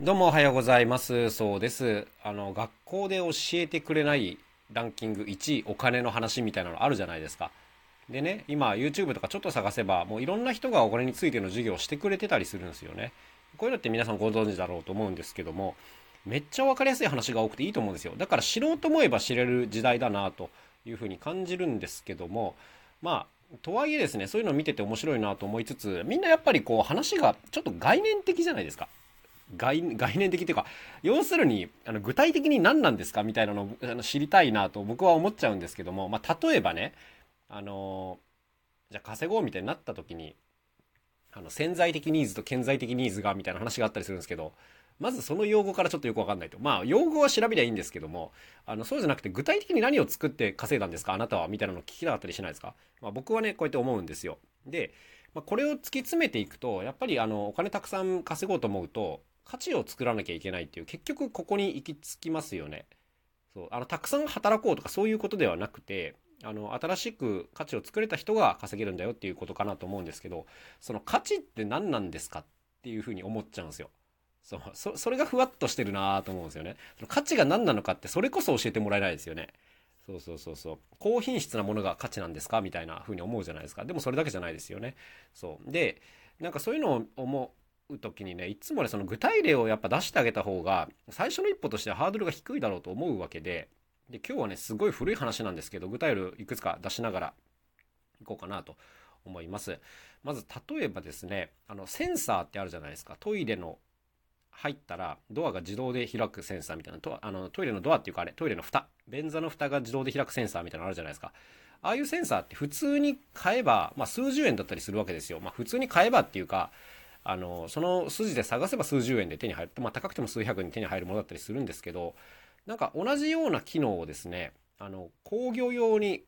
どうもおはようございます。そうです。あの、学校で教えてくれないランキング1位、お金の話みたいなのあるじゃないですか。でね、今 YouTube とかちょっと探せば、もういろんな人がお金についての授業をしてくれてたりするんですよね。こういうのって皆さんご存知だろうと思うんですけども、めっちゃ分かりやすい話が多くていいと思うんですよ。だから知ろうと思えば知れる時代だなというふうに感じるんですけども、まあ、とはいえですね、そういうのを見てて面白いなと思いつつ、みんなやっぱりこう話がちょっと概念的じゃないですか。概念的っていうか要するにあの具体的に何なんですかみたいなのをあの知りたいなと僕は思っちゃうんですけども、まあ、例えばねあのじゃあ稼ごうみたいになった時にあの潜在的ニーズと顕在的ニーズがみたいな話があったりするんですけどまずその用語からちょっとよくわかんないと。まあ用語は調べりゃいいんですけどもあのそうじゃなくて具体的に何を作って稼いだんですかあなたはみたいなの聞きたかったりしないですか、まあ、僕はねこうやって思うんですよ。でまあこれを突き詰めていくとやっぱりあのお金たくさん稼ごうと思うと価値を作らなきゃいけないっていう結局ここに行き着きますよね。そうあのたくさん働こうとかそういうことではなくてあの新しく価値を作れた人が稼げるんだよっていうことかなと思うんですけどその価値って何なんですかっていうふうに思っちゃうんですよ。そうそそれがふわっとしてるなと思うんですよね。その価値が何なのかってそれこそ教えてもらえないですよね。そうそうそうそう高品質なものが価値なんですかみたいな風に思うじゃないですかでもそれだけじゃないですよねそうでなんかそういうのを思う時にねいつもねその具体例をやっぱ出してあげた方が最初の一歩としてはハードルが低いだろうと思うわけでで今日はねすごい古い話なんですけど具体例をいくつか出しながらいこうかなと思います。まず例えばですねあのセンサーってあるじゃないですか。トイレの入ったらドアが自動で開くセンサーみたいなとあのトイレのドアっていうかあれトイレの蓋。便座の蓋が自動で開くセンサーみたいなのあるじゃないですか。ああいうセンサーって普通に買えば、まあ、数十円だったりするわけですよ。まあ、普通に買えばっていうか、あの、その筋で探せば数十円で手に入る。まあ、高くても数百円で手に入るものだったりするんですけど、なんか同じような機能をですね、あの、工業用に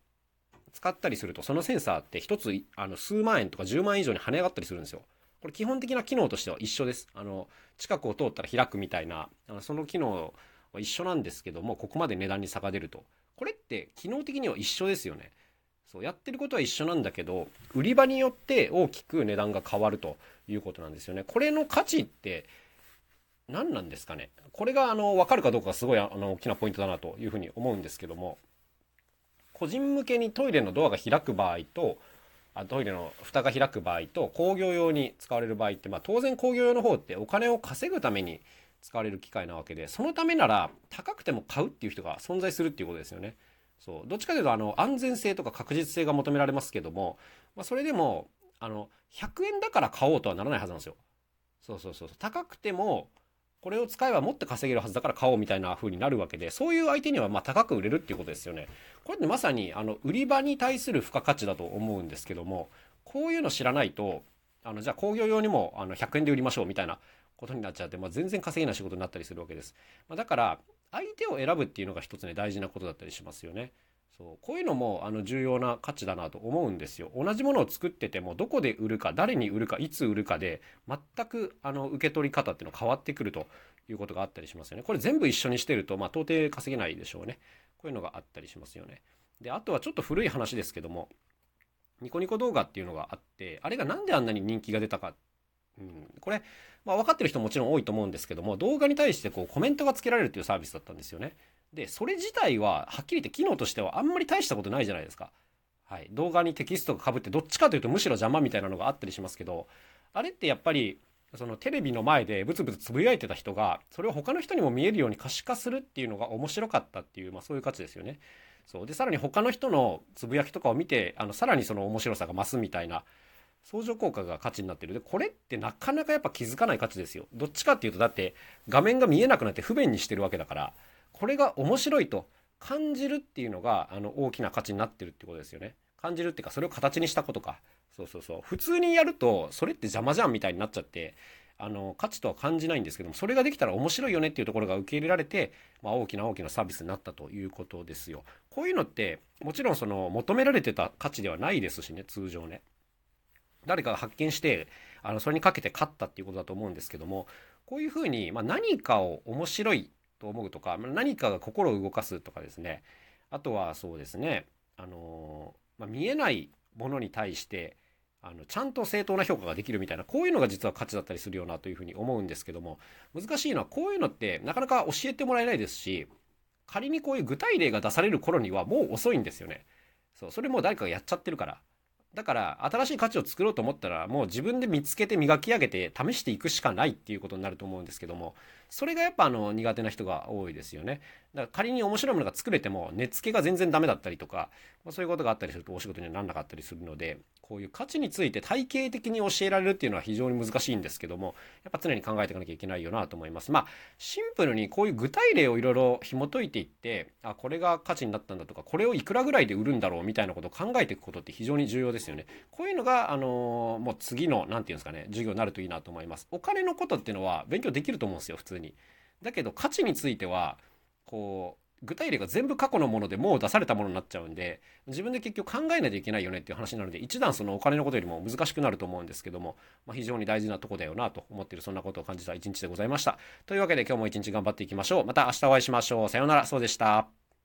使ったりすると、そのセンサーって一つ、あの、数万円とか10万円以上に跳ね上がったりするんですよ。これ基本的な機能としては一緒です。あの、近くを通ったら開くみたいな、あのその機能は一緒なんですけども、ここまで値段に差が出ると。これって機能的には一緒ですよね。そうやってることは一緒なんだけど売り場によって大きく値段が変わるということなんですよね。これの価値って何なんですかねこれがあの分かるかどうかがすごいあの大きなポイントだなというふうに思うんですけども個人向けにトイレのドアが開く場合とあトイレの蓋が開く場合と工業用に使われる場合って、まあ、当然工業用の方ってお金を稼ぐために使われる機械なわけでそのためなら高くても買うっていう人が存在するっていうことですよね。そうどっちかというとあの安全性とか確実性が求められますけども、まあ、それでもあの100円だから買おうとはならないはずなんですよ。そうそうそう高くてもこれを使えばもっと稼げるはずだから買おうみたいな風になるわけでそういう相手にはま高く売れるっていうことですよね。これってまさにあの売り場に対する付加価値だと思うんですけどもこういうの知らないとあのじゃあ工業用にもあの100円で売りましょうみたいなことになっちゃって、まあ、全然稼げない仕事になったりするわけです。まあ、だから相手を選ぶっていうのが一つね大事なことだったりしますよね。そうこういうのもあの重要な価値だなと思うんですよ。同じものを作っててもどこで売るか誰に売るかいつ売るかで全くあの受け取り方っていうの変わってくるということがあったりしますよね。これ全部一緒にしてると、まあ、到底稼げないでしょうね。こういうのがあったりしますよね。であとはちょっと古い話ですけどもニコニコ動画っていうのがあってあれが何であんなに人気が出たかうん、これ、まあ、分かってる人ももちろん多いと思うんですけども動画に対してこうコメントがつけられるというサービスだったんですよね。でそれ自体ははっきり言って機能としてはあんまり大したことないじゃないですか。はい、動画にテキストがかぶってどっちかというとむしろ邪魔みたいなのがあったりしますけどあれってやっぱりそのテレビの前でブツブツつぶやいてた人がそれを他の人にも見えるように可視化するっていうのが面白かったっていう、まあ、そういう価値ですよね。そうでさらに他の人のつぶやきとかを見てあのさらにその面白さが増すみたいな相乗効果が価値になってる。でこれってなかなかやっぱ気づかない価値ですよ。どっちかっていうとだって画面が見えなくなって不便にしてるわけだからこれが面白いと感じるっていうのがあの大きな価値になってるってことですよね。感じるっていうかそれを形にしたことか。そうそうそう。普通にやるとそれって邪魔じゃんみたいになっちゃってあの価値とは感じないんですけどもそれができたら面白いよねっていうところが受け入れられて、まあ、大きな大きなサービスになったということですよ。こういうのってもちろんその求められてた価値ではないですしね通常ね。誰かが発見してあのそれにかけて勝ったっていうことだと思うんですけどもこういうふうに、まあ、何かを面白いと思うとか何かが心を動かすとかですね。あとはそうですね。あの、まあ、見えないものに対してあのちゃんと正当な評価ができるみたいなこういうのが実は価値だったりするよなというふうに思うんですけども難しいのはこういうのってなかなか教えてもらえないですし仮にこういう具体例が出される頃にはもう遅いんですよね。そうそれも誰かがやっちゃってるから。だから新しい価値を作ろうと思ったらもう自分で見つけて磨き上げて試していくしかないっていうことになると思うんですけどもそれがやっぱあの苦手な人が多いですよね。だから仮に面白いものが作れても根付けが全然ダメだったりとかそういうことがあったりするとお仕事にはならなかったりするのでこういう価値について体系的に教えられるっていうのは非常に難しいんですけどもやっぱ常に考えていかなきゃいけないよなと思います。まあシンプルにこういう具体例をいろいろ紐解いていってあこれが価値になったんだとかこれをいくらぐらいで売るんだろうみたいなことを考えていくことって非常に重要ですですよね。こういうのがあのもう次の何て言うんですかね授業になるといいなと思います。お金のことっていうのは勉強できると思うんですよ普通に。だけど価値についてはこう具体例が全部過去のものでもう出されたものになっちゃうんで自分で結局考えないといけないよねっていう話なので一段そのお金のことよりも難しくなると思うんですけども、まあ、非常に大事なとこだよなと思ってるそんなことを感じた一日でございました。というわけで今日も一日頑張っていきましょう。また明日お会いしましょう。さようなら。そうでした。